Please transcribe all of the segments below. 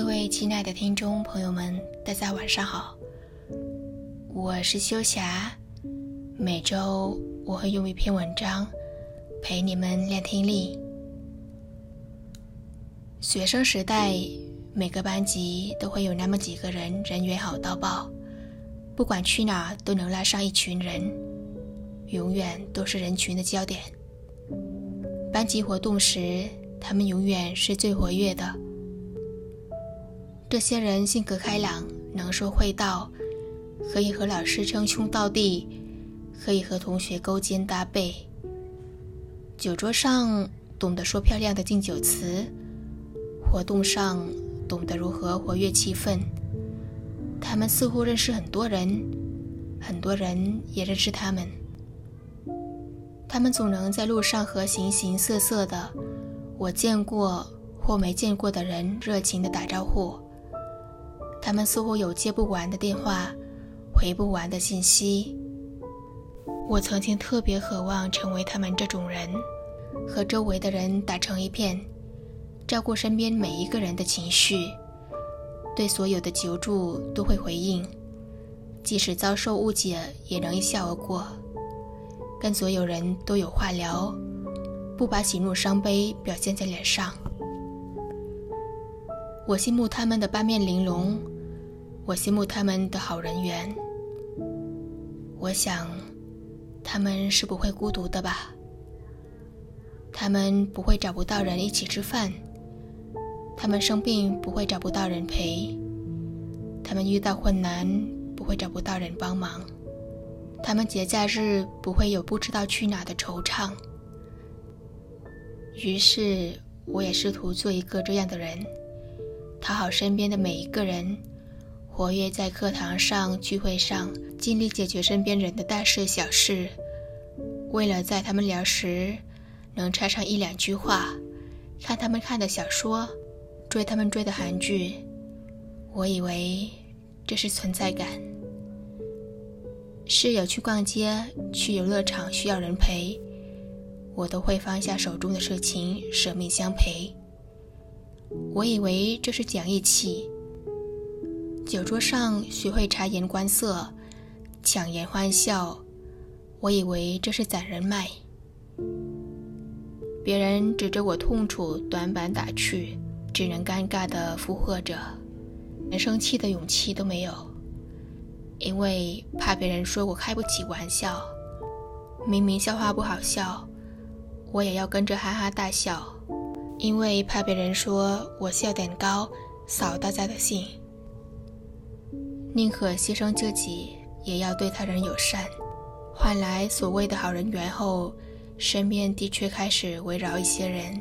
各位亲爱的听众朋友们，大家晚上好，我是秋霞。每周我会用一篇文章陪你们练听力。学生时代，每个班级都会有那么几个人人缘好到爆，不管去哪都能拉上一群人，永远都是人群的焦点。班级活动时，他们永远是最活跃的。这些人性格开朗，能说会道，可以和老师称兄道弟，可以和同学勾肩搭背。酒桌上懂得说漂亮的敬酒词，活动上懂得如何活跃气氛。他们似乎认识很多人，很多人也认识他们。他们总能在路上和形形色色的我见过或没见过的人热情地打招呼。他们似乎有接不完的电话，回不完的信息。我曾经特别渴望成为他们这种人，和周围的人打成一片，照顾身边每一个人的情绪，对所有的求助都会回应，即使遭受误解也能一笑而过，跟所有人都有话聊，不把喜怒伤悲表现在脸上。我羡慕他们的八面玲珑，我羡慕他们的好人缘。我想，他们是不会孤独的吧？他们不会找不到人一起吃饭，他们生病不会找不到人陪，他们遇到困难不会找不到人帮忙，他们节假日不会有不知道去哪的惆怅。于是，我也试图做一个这样的人。讨好身边的每一个人，活跃在课堂上、聚会上，尽力解决身边人的大事小事。为了在他们聊时能插上一两句话，看他们看的小说，追他们追的韩剧，我以为这是存在感。室友去逛街、去游乐场需要人陪，我都会放下手中的事情，舍命相陪。我以为这是讲义气。酒桌上学会察言观色，强颜欢笑，我以为这是攒人脉。别人指着我痛处，短板打趣，只能尴尬的附和着，连生气的勇气都没有，因为怕别人说我开不起玩笑。明明笑话不好笑，我也要跟着哈哈大笑。因为怕别人说我笑点高，扫大家的兴，宁可牺牲自己，也要对他人友善，换来所谓的好人缘后，身边的确开始围绕一些人，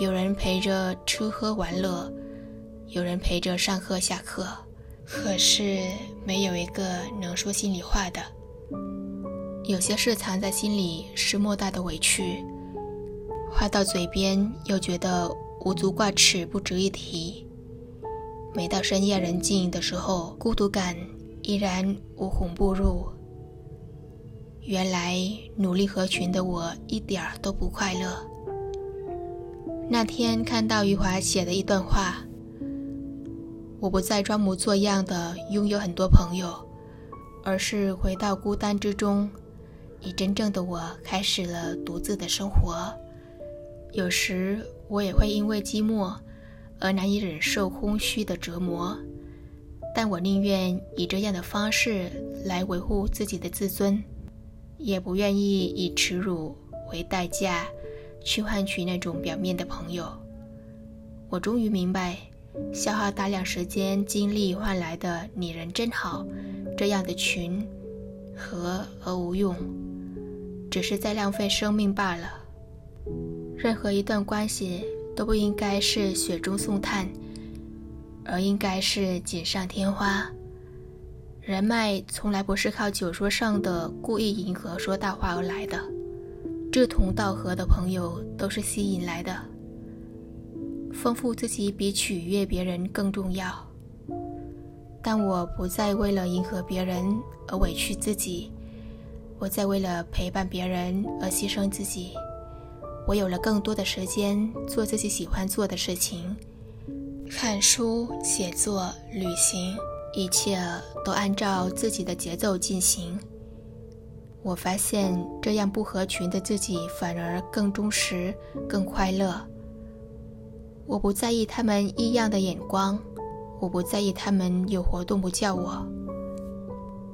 有人陪着吃喝玩乐，有人陪着上课下课，可是没有一个能说心里话的，有些事藏在心里是莫大的委屈。话到嘴边，又觉得无足挂齿，不值一提。每到深夜人静的时候，孤独感依然无孔不入。原来努力合群的我一点儿都不快乐。那天看到余华写的一段话：“我不再装模作样的拥有很多朋友，而是回到孤单之中，以真正的我开始了独自的生活。”有时我也会因为寂寞而难以忍受空虚的折磨，但我宁愿以这样的方式来维护自己的自尊，也不愿意以耻辱为代价去换取那种表面的朋友。我终于明白，消耗大量时间精力换来的“你人真好”这样的群，和而无用，只是在浪费生命罢了。任何一段关系都不应该是雪中送炭，而应该是锦上添花。人脉从来不是靠酒桌上的故意迎合说大话而来的，志同道合的朋友都是吸引来的。丰富自己比取悦别人更重要。但我不再为了迎合别人而委屈自己，我在为了陪伴别人而牺牲自己。我有了更多的时间做自己喜欢做的事情，看书、写作、旅行，一切都按照自己的节奏进行。我发现这样不合群的自己反而更忠实、更快乐。我不在意他们异样的眼光，我不在意他们有活动不叫我。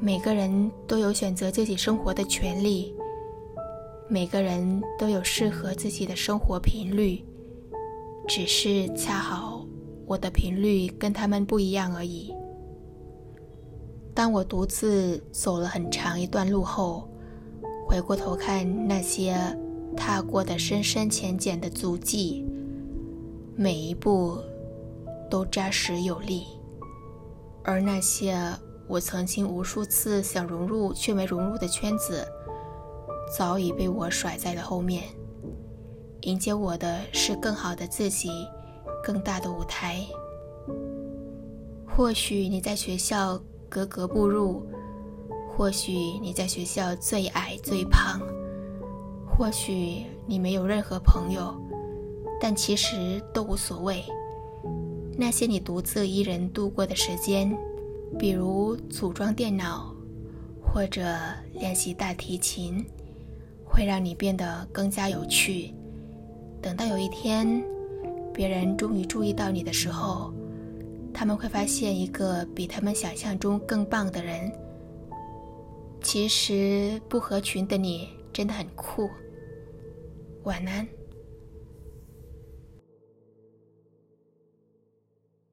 每个人都有选择自己生活的权利，每个人都有适合自己的生活频率，只是恰好我的频率跟他们不一样而已。当我独自走了很长一段路后，回过头看那些踏过的深深浅浅的足迹，每一步都扎实有力，而那些我曾经无数次想融入却没融入的圈子，早已被我甩在了后面。迎接我的是更好的自己，更大的舞台。或许你在学校格格不入。或许你在学校最矮最胖，或许你没有任何朋友，但其实都无所谓。那些你独自一人度过的时间，比如组装电脑，或者练习大提琴，会让你变得更加有趣。等到有一天，别人终于注意到你的时候，他们会发现一个比他们想象中更棒的人。其实不合群的你真的很酷。晚安。